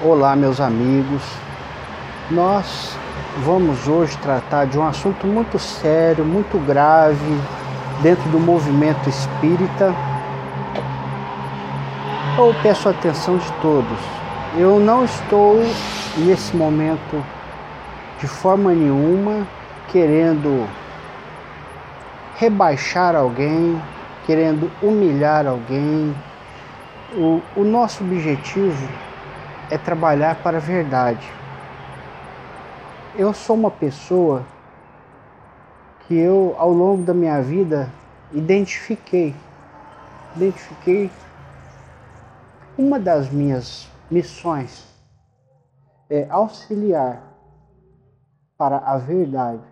Olá, meus amigos. Nós vamos hoje tratar de um assunto muito sério, muito grave dentro do movimento espírita. Eu peço a atenção de todos. Eu não estou nesse momento de forma nenhuma querendo rebaixar alguém, querendo humilhar alguém. O, o nosso objetivo é trabalhar para a verdade. Eu sou uma pessoa que eu, ao longo da minha vida, identifiquei, identifiquei uma das minhas missões é auxiliar para a verdade,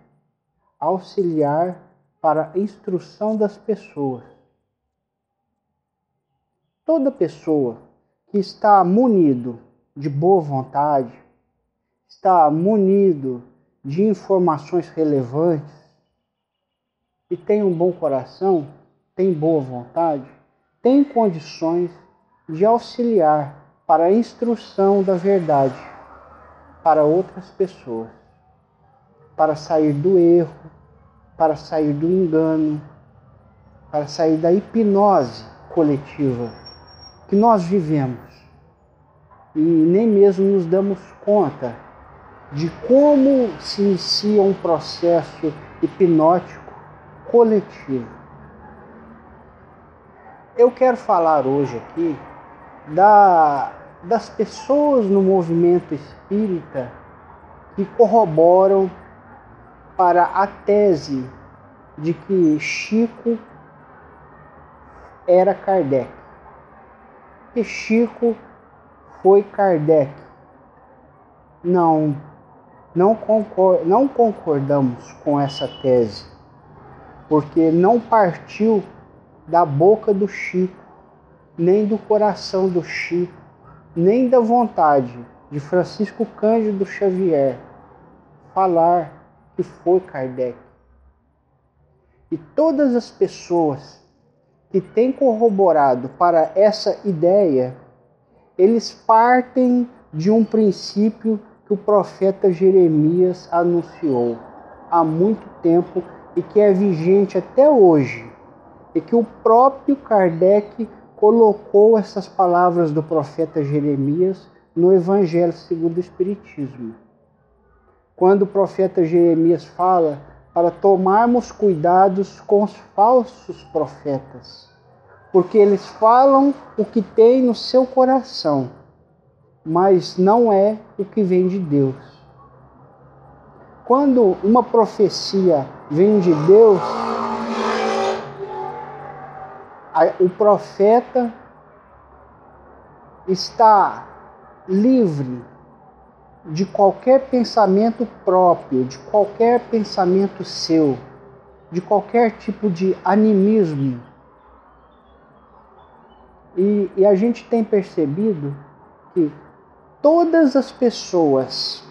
auxiliar para a instrução das pessoas. Toda pessoa que está munido de boa vontade, está munido de informações relevantes e tem um bom coração, tem boa vontade, tem condições de auxiliar para a instrução da verdade para outras pessoas, para sair do erro, para sair do engano, para sair da hipnose coletiva que nós vivemos e nem mesmo nos damos conta de como se inicia um processo hipnótico coletivo. Eu quero falar hoje aqui da, das pessoas no movimento espírita que corroboram para a tese de que Chico era Kardec. Que Chico foi Kardec. Não, não, concor não concordamos com essa tese, porque não partiu da boca do Chico, nem do coração do Chico, nem da vontade de Francisco Cândido Xavier falar que foi Kardec. E todas as pessoas que têm corroborado para essa ideia eles partem de um princípio que o profeta Jeremias anunciou há muito tempo e que é vigente até hoje, e que o próprio Kardec colocou essas palavras do profeta Jeremias no Evangelho segundo o Espiritismo. Quando o profeta Jeremias fala para tomarmos cuidados com os falsos profetas porque eles falam o que tem no seu coração, mas não é o que vem de Deus. Quando uma profecia vem de Deus, o profeta está livre de qualquer pensamento próprio, de qualquer pensamento seu, de qualquer tipo de animismo e, e a gente tem percebido que todas as pessoas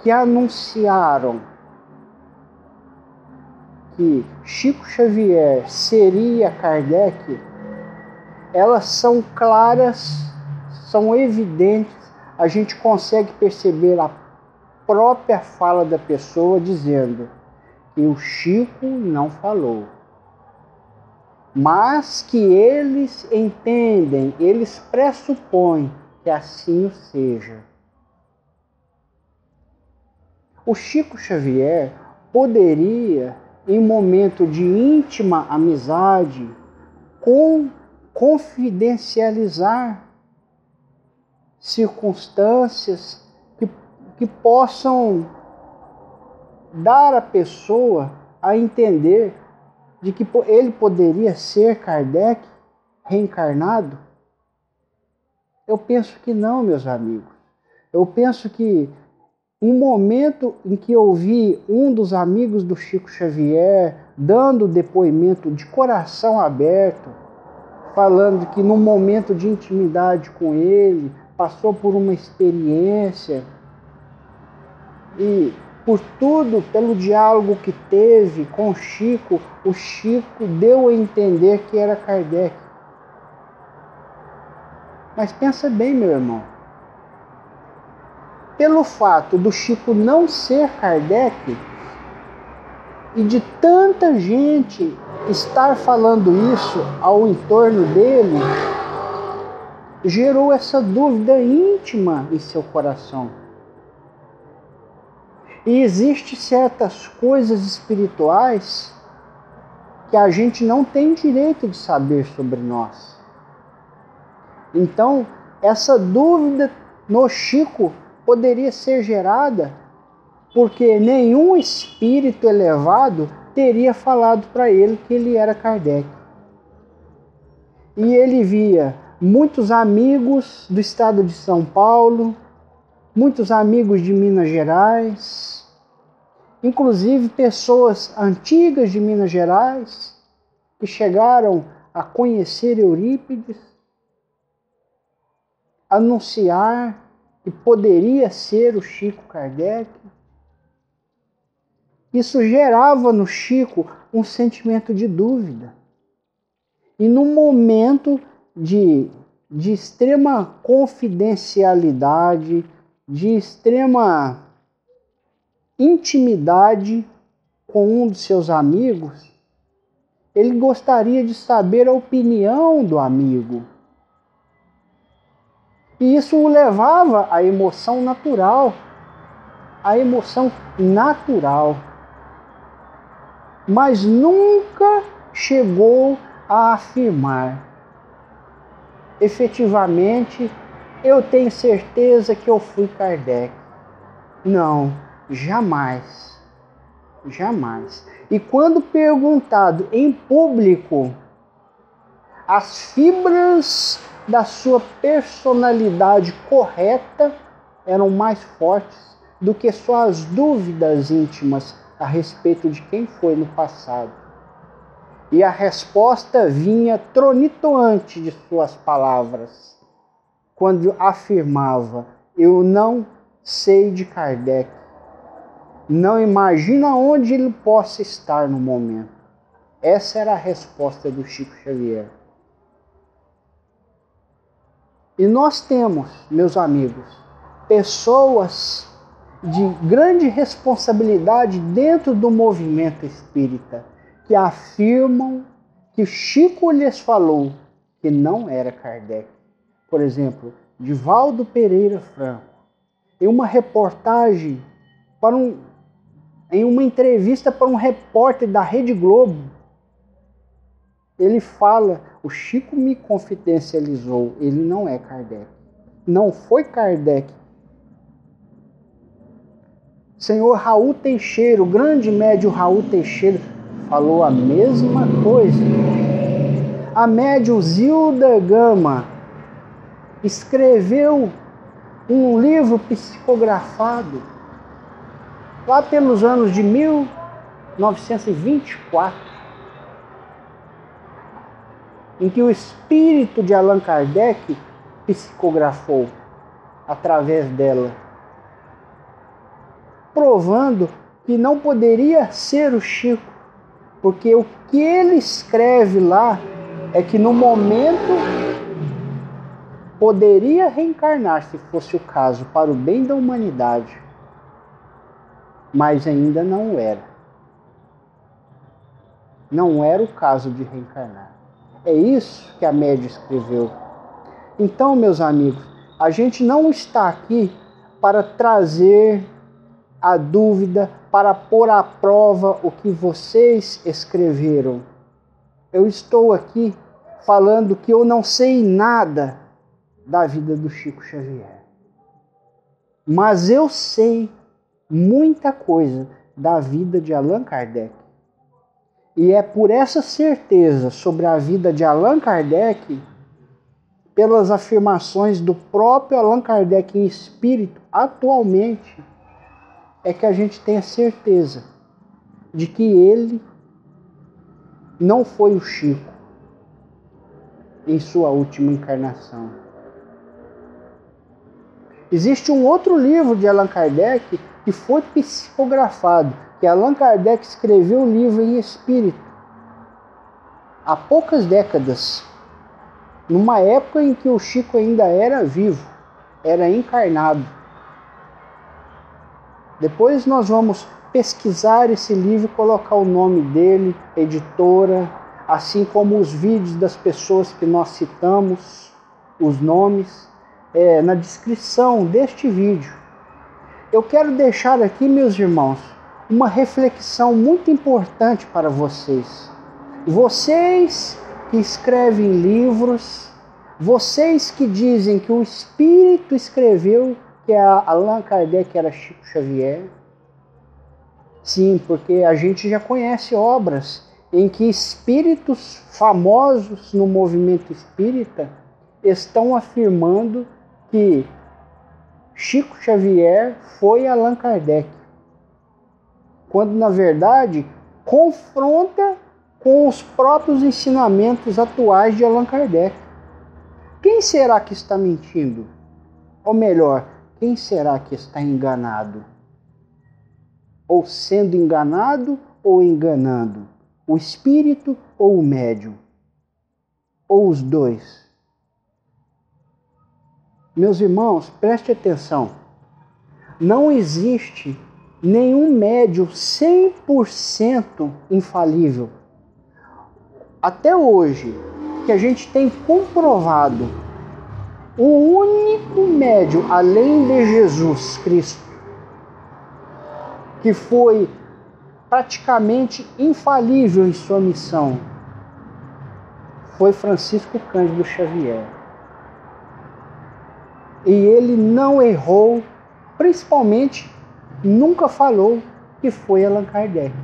que anunciaram que Chico Xavier seria Kardec, elas são claras, são evidentes, a gente consegue perceber a própria fala da pessoa dizendo que o Chico não falou mas que eles entendem, eles pressupõem que assim seja. O Chico Xavier poderia, em momento de íntima amizade, com, confidencializar circunstâncias que, que possam dar à pessoa a entender de que ele poderia ser Kardec reencarnado? Eu penso que não, meus amigos. Eu penso que um momento em que eu vi um dos amigos do Chico Xavier dando depoimento de coração aberto, falando que num momento de intimidade com ele, passou por uma experiência e por tudo, pelo diálogo que teve com Chico, o Chico deu a entender que era Kardec. Mas pensa bem, meu irmão. pelo fato do Chico não ser Kardec e de tanta gente estar falando isso ao entorno dele, gerou essa dúvida íntima em seu coração. E existe certas coisas espirituais que a gente não tem direito de saber sobre nós. Então, essa dúvida no Chico poderia ser gerada porque nenhum espírito elevado teria falado para ele que ele era Kardec. E ele via muitos amigos do estado de São Paulo, muitos amigos de Minas Gerais, inclusive pessoas antigas de Minas Gerais que chegaram a conhecer Eurípides, anunciar que poderia ser o Chico Kardec. Isso gerava no Chico um sentimento de dúvida. E no momento de, de extrema confidencialidade, de extrema intimidade com um dos seus amigos, ele gostaria de saber a opinião do amigo. E isso o levava à emoção natural, à emoção natural. Mas nunca chegou a afirmar efetivamente, eu tenho certeza que eu fui Kardec. Não, jamais. Jamais. E quando perguntado em público as fibras da sua personalidade correta eram mais fortes do que suas dúvidas íntimas a respeito de quem foi no passado. E a resposta vinha tronitoante de suas palavras, quando afirmava: Eu não sei de Kardec, não imagino aonde ele possa estar no momento. Essa era a resposta do Chico Xavier. E nós temos, meus amigos, pessoas de grande responsabilidade dentro do movimento espírita que afirmam que Chico lhes falou que não era Kardec. Por exemplo, Divaldo Pereira Franco, em uma reportagem para um, em uma entrevista para um repórter da Rede Globo, ele fala: o Chico me confidencializou, ele não é Kardec. Não foi Kardec. Senhor Raul Teixeira, o grande médio Raul Teixeira, falou a mesma coisa. A médium Zilda Gama escreveu um livro psicografado lá pelos anos de 1924, em que o espírito de Allan Kardec psicografou através dela, provando que não poderia ser o Chico, porque o que ele escreve lá é que no momento poderia reencarnar, se fosse o caso, para o bem da humanidade, mas ainda não era. Não era o caso de reencarnar. É isso que a média escreveu. Então, meus amigos, a gente não está aqui para trazer a dúvida, para pôr à prova o que vocês escreveram. Eu estou aqui falando que eu não sei nada da vida do Chico Xavier. Mas eu sei muita coisa da vida de Allan Kardec. E é por essa certeza sobre a vida de Allan Kardec, pelas afirmações do próprio Allan Kardec em espírito atualmente, é que a gente tem a certeza de que ele não foi o Chico em sua última encarnação. Existe um outro livro de Allan Kardec que foi psicografado, que Allan Kardec escreveu o livro em espírito há poucas décadas, numa época em que o Chico ainda era vivo, era encarnado. Depois nós vamos pesquisar esse livro, colocar o nome dele, editora, assim como os vídeos das pessoas que nós citamos, os nomes, é, na descrição deste vídeo. Eu quero deixar aqui, meus irmãos, uma reflexão muito importante para vocês. Vocês que escrevem livros, vocês que dizem que o Espírito escreveu, que é Allan Kardec era Chico Xavier. Sim, porque a gente já conhece obras em que espíritos famosos no movimento espírita estão afirmando que Chico Xavier foi Allan Kardec quando na verdade confronta com os próprios ensinamentos atuais de Allan Kardec. Quem será que está mentindo? Ou melhor, quem será que está enganado? Ou sendo enganado ou enganando? O espírito ou o médium? Ou os dois? Meus irmãos, preste atenção. Não existe nenhum médium 100% infalível. Até hoje, que a gente tem comprovado, o único médium além de Jesus Cristo que foi praticamente infalível em sua missão foi Francisco Cândido Xavier. E ele não errou, principalmente nunca falou que foi Allan Kardec.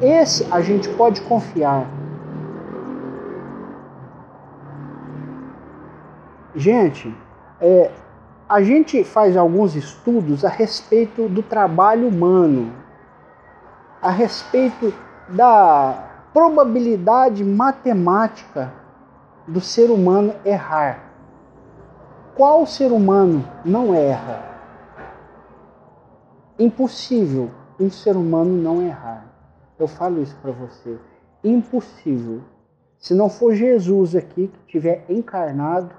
Esse a gente pode confiar. Gente, é, a gente faz alguns estudos a respeito do trabalho humano, a respeito da probabilidade matemática do ser humano errar. Qual ser humano não erra? Impossível um ser humano não errar. Eu falo isso para você. Impossível. Se não for Jesus aqui que tiver encarnado,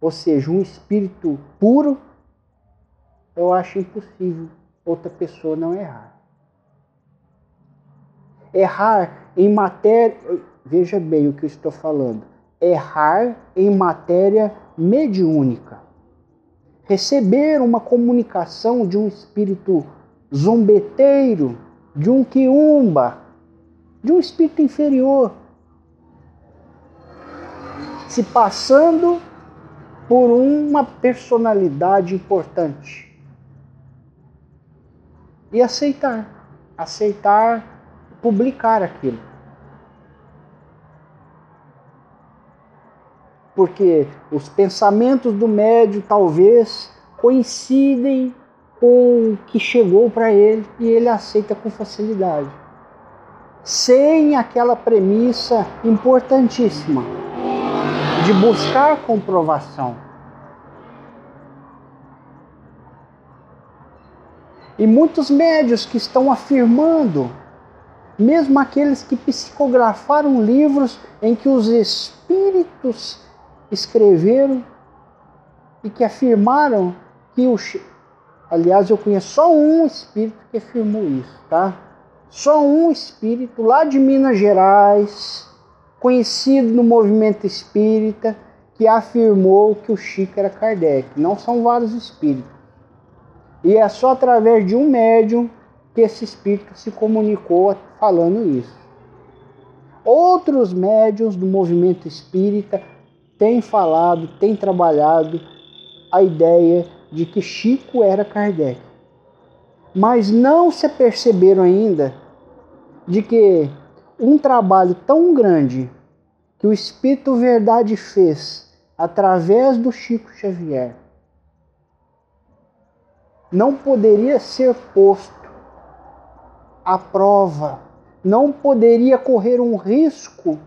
ou seja, um espírito puro, eu acho impossível outra pessoa não errar. Errar em matéria, veja bem o que eu estou falando. Errar em matéria mediúnica. Receber uma comunicação de um espírito zombeteiro, de um quiumba, de um espírito inferior, se passando por uma personalidade importante. E aceitar, aceitar publicar aquilo. Porque os pensamentos do médio talvez coincidem com o que chegou para ele e ele aceita com facilidade. Sem aquela premissa importantíssima de buscar comprovação. E muitos médios que estão afirmando, mesmo aqueles que psicografaram livros em que os espíritos escreveram e que afirmaram que o. Aliás, eu conheço só um espírito que afirmou isso, tá? Só um espírito lá de Minas Gerais, conhecido no movimento espírita, que afirmou que o Chico era Kardec. Não são vários espíritos. E é só através de um médium que esse espírito se comunicou falando isso. Outros médiums do movimento espírita tem falado, tem trabalhado a ideia de que Chico era Kardec. Mas não se perceberam ainda de que um trabalho tão grande que o Espírito Verdade fez através do Chico Xavier não poderia ser posto à prova, não poderia correr um risco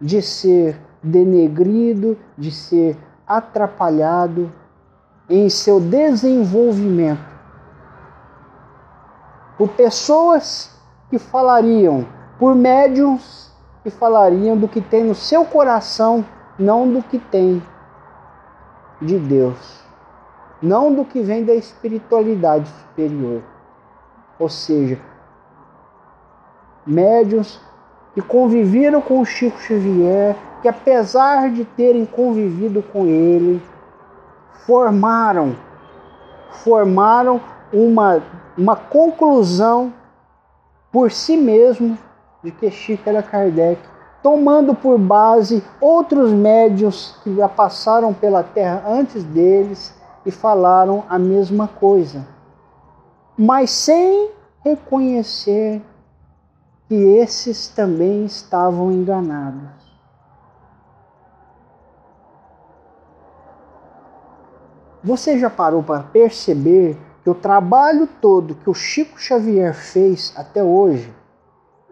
de ser denegrido, de ser atrapalhado em seu desenvolvimento por pessoas que falariam, por médiums que falariam do que tem no seu coração, não do que tem de Deus. não do que vem da espiritualidade superior. Ou seja, médios que conviveram com Chico Xavier, que apesar de terem convivido com ele, formaram formaram uma, uma conclusão por si mesmo de que Chico era Kardec, tomando por base outros médios que já passaram pela Terra antes deles e falaram a mesma coisa, mas sem reconhecer que esses também estavam enganados. Você já parou para perceber que o trabalho todo que o Chico Xavier fez até hoje,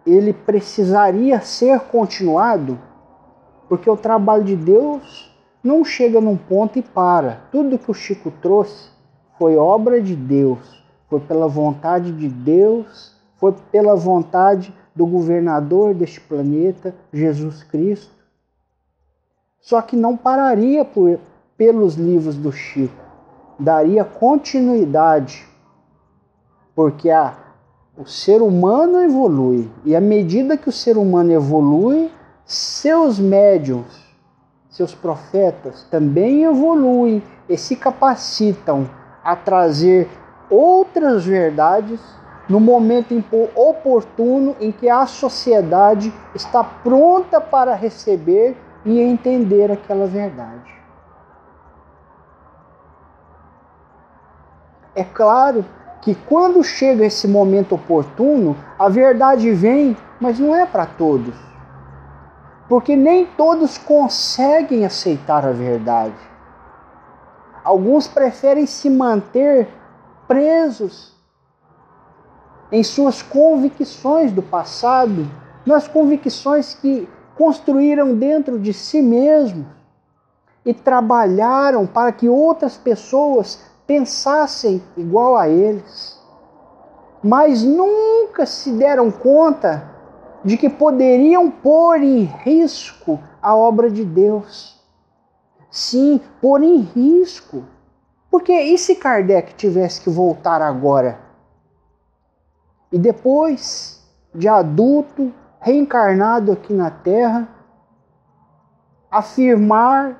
ele precisaria ser continuado? Porque o trabalho de Deus não chega num ponto e para. Tudo que o Chico trouxe foi obra de Deus, foi pela vontade de Deus, foi pela vontade do governador deste planeta, Jesus Cristo. Só que não pararia por, pelos livros do Chico daria continuidade, porque a, o ser humano evolui, e à medida que o ser humano evolui, seus médiums, seus profetas também evoluem e se capacitam a trazer outras verdades no momento oportuno em que a sociedade está pronta para receber e entender aquela verdade. É claro que quando chega esse momento oportuno, a verdade vem, mas não é para todos. Porque nem todos conseguem aceitar a verdade. Alguns preferem se manter presos em suas convicções do passado, nas convicções que construíram dentro de si mesmos e trabalharam para que outras pessoas pensassem igual a eles, mas nunca se deram conta de que poderiam pôr em risco a obra de Deus. Sim, pôr em risco. Porque e se Kardec tivesse que voltar agora? E depois, de adulto, reencarnado aqui na Terra, afirmar,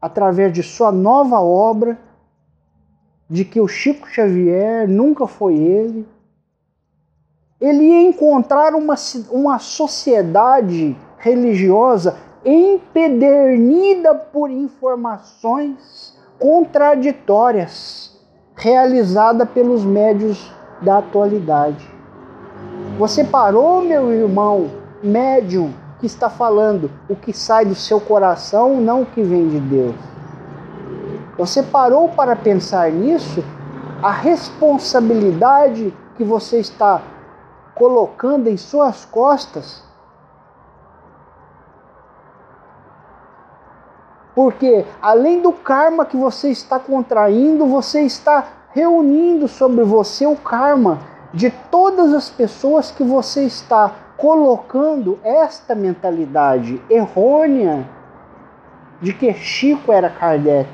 através de sua nova obra, de que o Chico Xavier nunca foi ele. Ele ia encontrar uma, uma sociedade religiosa empedernida por informações contraditórias realizada pelos médios da atualidade. Você parou, meu irmão, médium, que está falando o que sai do seu coração, não o que vem de Deus. Você parou para pensar nisso? A responsabilidade que você está colocando em suas costas? Porque além do karma que você está contraindo, você está reunindo sobre você o karma de todas as pessoas que você está colocando esta mentalidade errônea de que Chico era Kardec.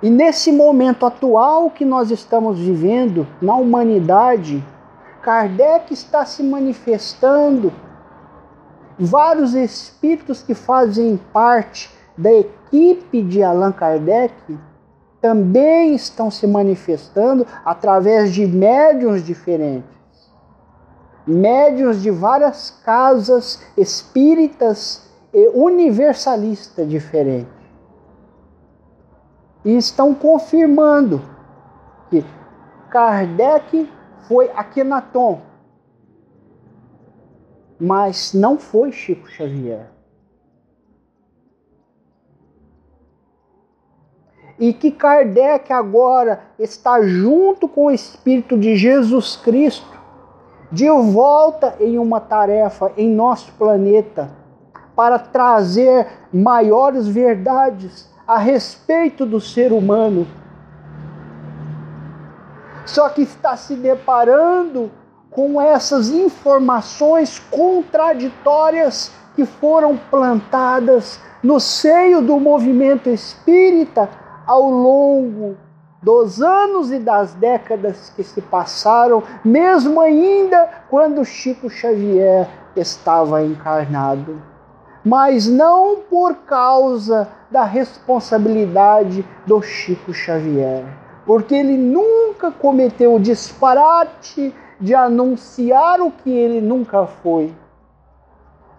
E nesse momento atual que nós estamos vivendo na humanidade, Kardec está se manifestando. Vários espíritos que fazem parte da equipe de Allan Kardec também estão se manifestando através de médiums diferentes. Médiums de várias casas espíritas e universalistas diferentes e estão confirmando que Kardec foi Akhenaton, mas não foi Chico Xavier. E que Kardec agora está junto com o Espírito de Jesus Cristo, de volta em uma tarefa em nosso planeta, para trazer maiores verdades a respeito do ser humano. Só que está se deparando com essas informações contraditórias que foram plantadas no seio do movimento espírita ao longo dos anos e das décadas que se passaram, mesmo ainda quando Chico Xavier estava encarnado. Mas não por causa da responsabilidade do Chico Xavier, porque ele nunca cometeu o disparate de anunciar o que ele nunca foi,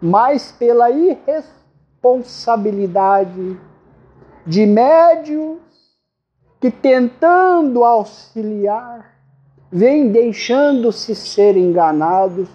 mas pela irresponsabilidade de médios que, tentando auxiliar, vêm deixando-se ser enganados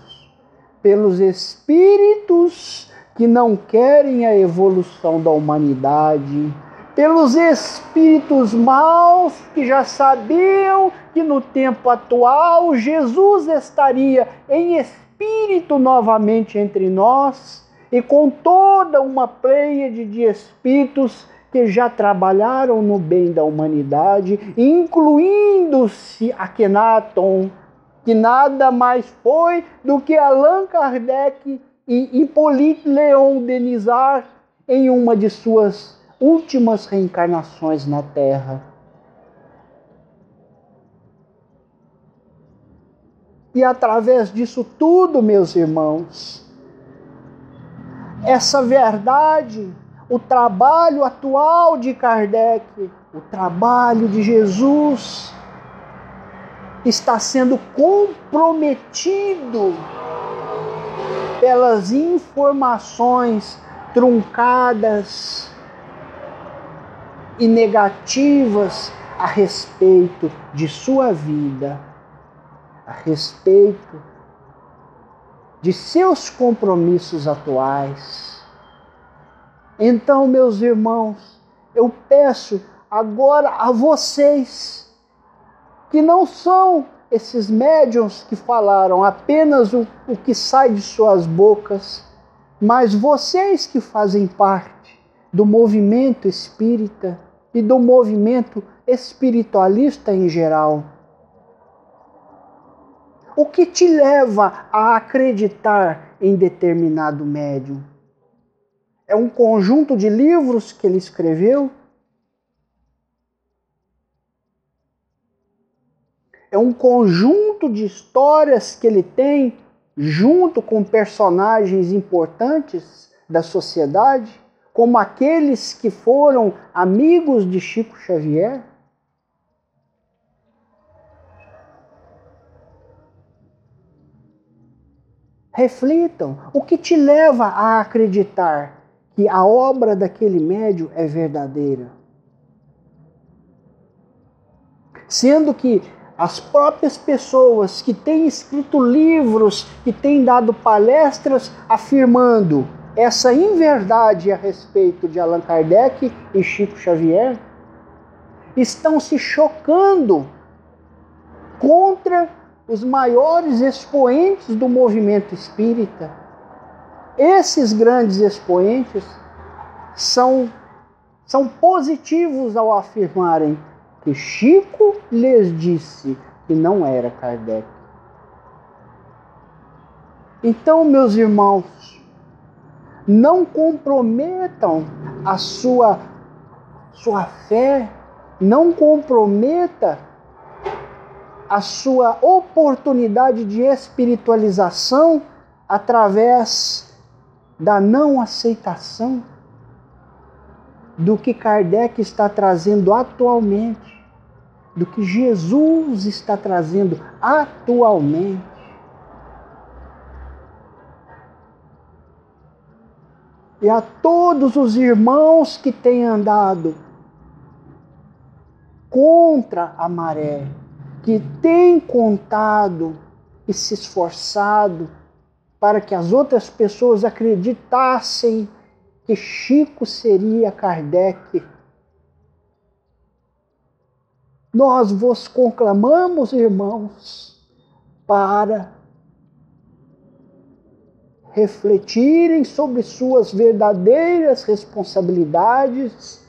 pelos espíritos que não querem a evolução da humanidade, pelos espíritos maus que já sabiam que no tempo atual Jesus estaria em espírito novamente entre nós e com toda uma pleiade de espíritos que já trabalharam no bem da humanidade, incluindo-se Akhenaton, que nada mais foi do que Allan Kardec e Hippolyte Léon Denisard em uma de suas últimas reencarnações na Terra. E através disso tudo, meus irmãos, essa verdade, o trabalho atual de Kardec, o trabalho de Jesus, está sendo comprometido pelas informações truncadas e negativas a respeito de sua vida, a respeito de seus compromissos atuais. Então, meus irmãos, eu peço agora a vocês que não são esses médiums que falaram apenas o, o que sai de suas bocas, mas vocês que fazem parte do movimento espírita e do movimento espiritualista em geral. O que te leva a acreditar em determinado médium? É um conjunto de livros que ele escreveu? é um conjunto de histórias que ele tem junto com personagens importantes da sociedade, como aqueles que foram amigos de Chico Xavier. Reflitam o que te leva a acreditar que a obra daquele médio é verdadeira. Sendo que as próprias pessoas que têm escrito livros, que têm dado palestras afirmando essa inverdade a respeito de Allan Kardec e Chico Xavier, estão se chocando contra os maiores expoentes do movimento espírita. Esses grandes expoentes são, são positivos ao afirmarem que Chico lhes disse que não era Kardec. Então, meus irmãos, não comprometam a sua, sua fé, não comprometa a sua oportunidade de espiritualização através da não aceitação do que Kardec está trazendo atualmente do que Jesus está trazendo atualmente. E a todos os irmãos que têm andado contra a maré, que têm contado e se esforçado para que as outras pessoas acreditassem que Chico seria Kardec nós vos conclamamos, irmãos, para refletirem sobre suas verdadeiras responsabilidades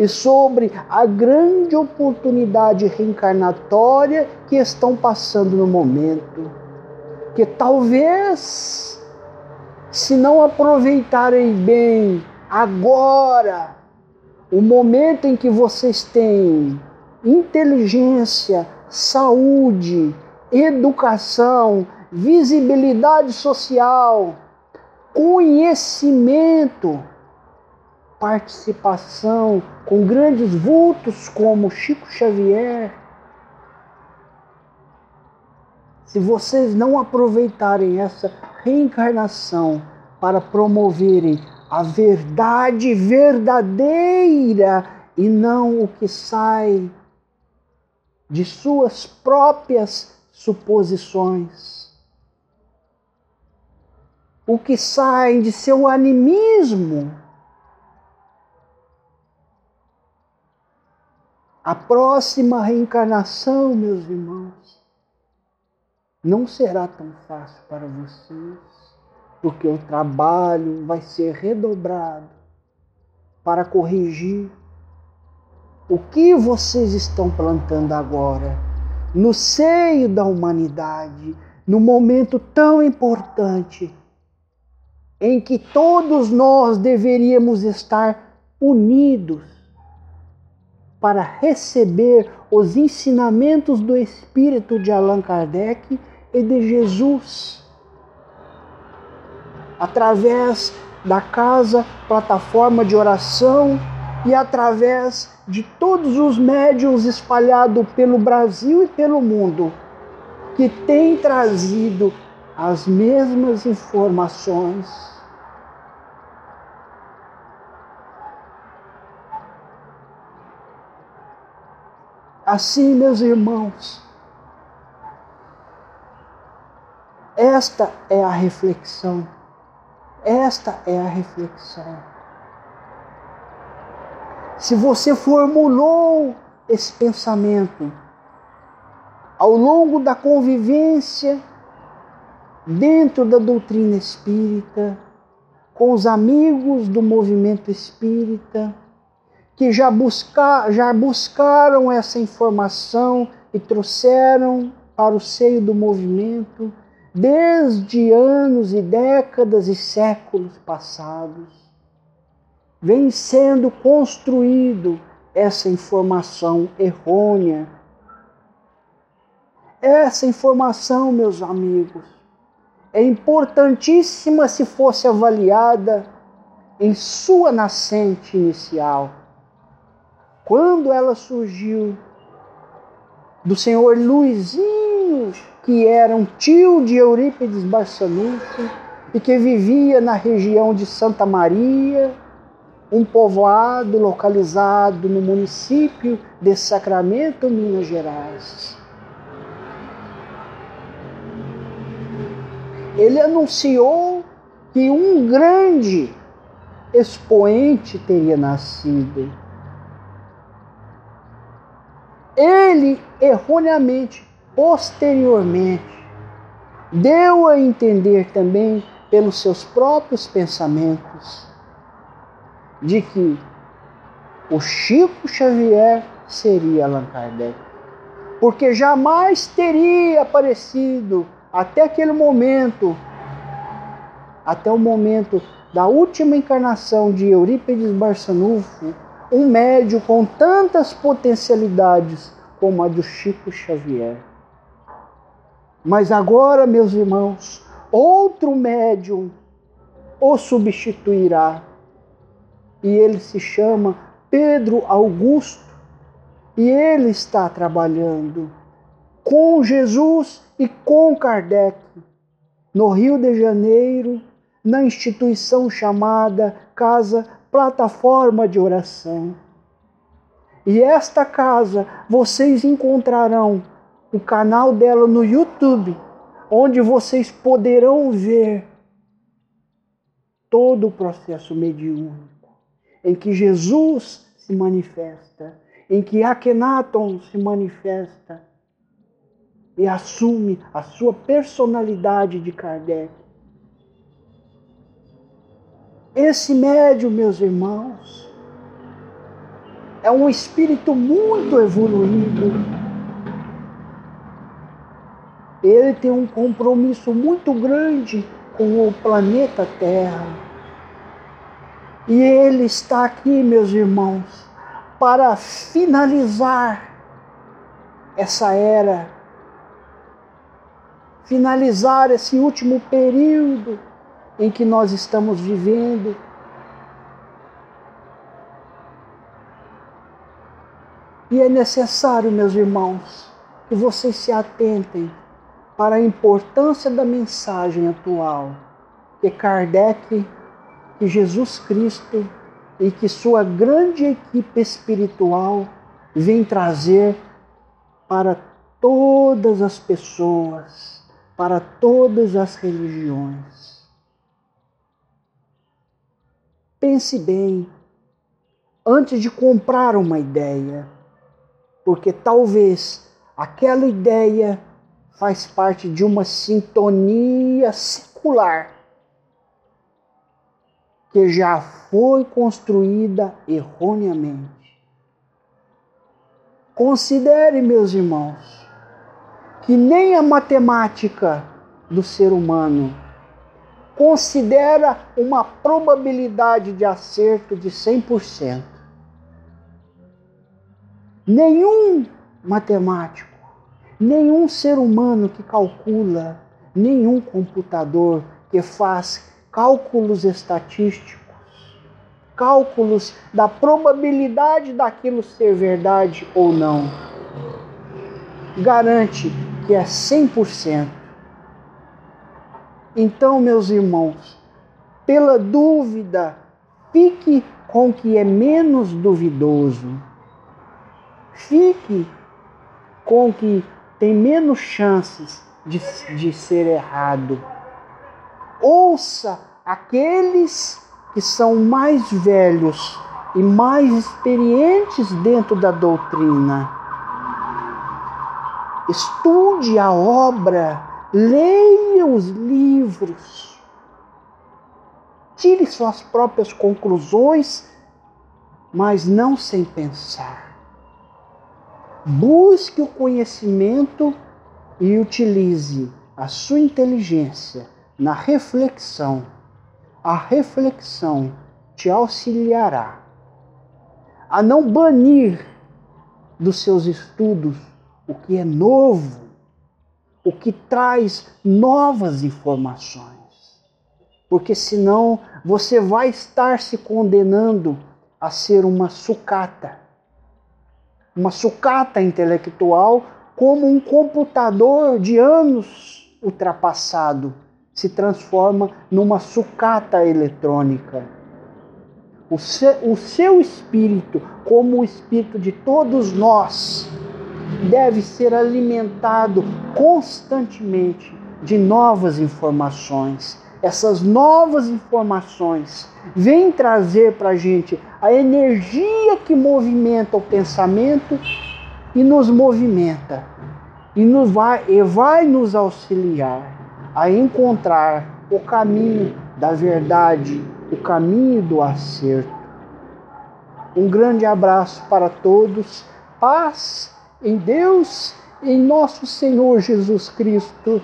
e sobre a grande oportunidade reencarnatória que estão passando no momento. Que talvez, se não aproveitarem bem agora, o momento em que vocês têm inteligência, saúde, educação, visibilidade social, conhecimento, participação com grandes vultos como Chico Xavier. Se vocês não aproveitarem essa reencarnação para promoverem a verdade verdadeira e não o que sai de suas próprias suposições, o que sai de seu animismo, a próxima reencarnação, meus irmãos, não será tão fácil para vocês porque o trabalho vai ser redobrado para corrigir o que vocês estão plantando agora no seio da humanidade, no momento tão importante em que todos nós deveríamos estar unidos para receber os ensinamentos do Espírito de Allan Kardec e de Jesus através da casa, plataforma de oração e através de todos os médiums espalhados pelo Brasil e pelo mundo que têm trazido as mesmas informações. Assim, meus irmãos, esta é a reflexão esta é a reflexão. Se você formulou esse pensamento ao longo da convivência dentro da doutrina espírita, com os amigos do movimento espírita, que já, buscar, já buscaram essa informação e trouxeram para o seio do movimento, desde anos e décadas e séculos passados, vem sendo construído essa informação errônea. Essa informação, meus amigos, é importantíssima se fosse avaliada em sua nascente inicial. Quando ela surgiu do senhor Luizinho que era um tio de Eurípides Barçanufo e que vivia na região de Santa Maria, um povoado localizado no município de Sacramento, Minas Gerais. Ele anunciou que um grande expoente teria nascido. Ele erroneamente posteriormente, deu a entender também pelos seus próprios pensamentos de que o Chico Xavier seria Allan Kardec, porque jamais teria aparecido até aquele momento, até o momento da última encarnação de Eurípides Barçanufo, um médio com tantas potencialidades como a do Chico Xavier. Mas agora, meus irmãos, outro médium o substituirá. E ele se chama Pedro Augusto. E ele está trabalhando com Jesus e com Kardec no Rio de Janeiro, na instituição chamada Casa Plataforma de Oração. E esta casa vocês encontrarão o canal dela no YouTube, onde vocês poderão ver todo o processo mediúnico, em que Jesus se manifesta, em que Akhenaton se manifesta e assume a sua personalidade de Kardec. Esse médium, meus irmãos, é um espírito muito evoluído ele tem um compromisso muito grande com o planeta Terra. E Ele está aqui, meus irmãos, para finalizar essa era, finalizar esse último período em que nós estamos vivendo. E é necessário, meus irmãos, que vocês se atentem para a importância da mensagem atual que Kardec, que Jesus Cristo e que sua grande equipe espiritual vem trazer para todas as pessoas, para todas as religiões. Pense bem antes de comprar uma ideia, porque talvez aquela ideia faz parte de uma sintonia secular que já foi construída erroneamente. Considere, meus irmãos, que nem a matemática do ser humano considera uma probabilidade de acerto de 100%. Nenhum matemático, nenhum ser humano que calcula, nenhum computador que faz cálculos estatísticos cálculos da probabilidade daquilo ser verdade ou não. Garante que é 100%. Então, meus irmãos, pela dúvida, fique com o que é menos duvidoso. Fique com o que tem menos chances de, de ser errado. Ouça aqueles que são mais velhos e mais experientes dentro da doutrina. Estude a obra, leia os livros, tire suas próprias conclusões, mas não sem pensar. Busque o conhecimento e utilize a sua inteligência na reflexão a reflexão te auxiliará a não banir dos seus estudos o que é novo, o que traz novas informações. Porque senão você vai estar se condenando a ser uma sucata. Uma sucata intelectual como um computador de anos ultrapassado se transforma numa sucata eletrônica. O seu, o seu espírito, como o espírito de todos nós, deve ser alimentado constantemente de novas informações. Essas novas informações vêm trazer para a gente a energia que movimenta o pensamento e nos movimenta e, nos vai, e vai nos auxiliar a encontrar o caminho da verdade, o caminho do acerto. Um grande abraço para todos, paz em Deus, em nosso Senhor Jesus Cristo.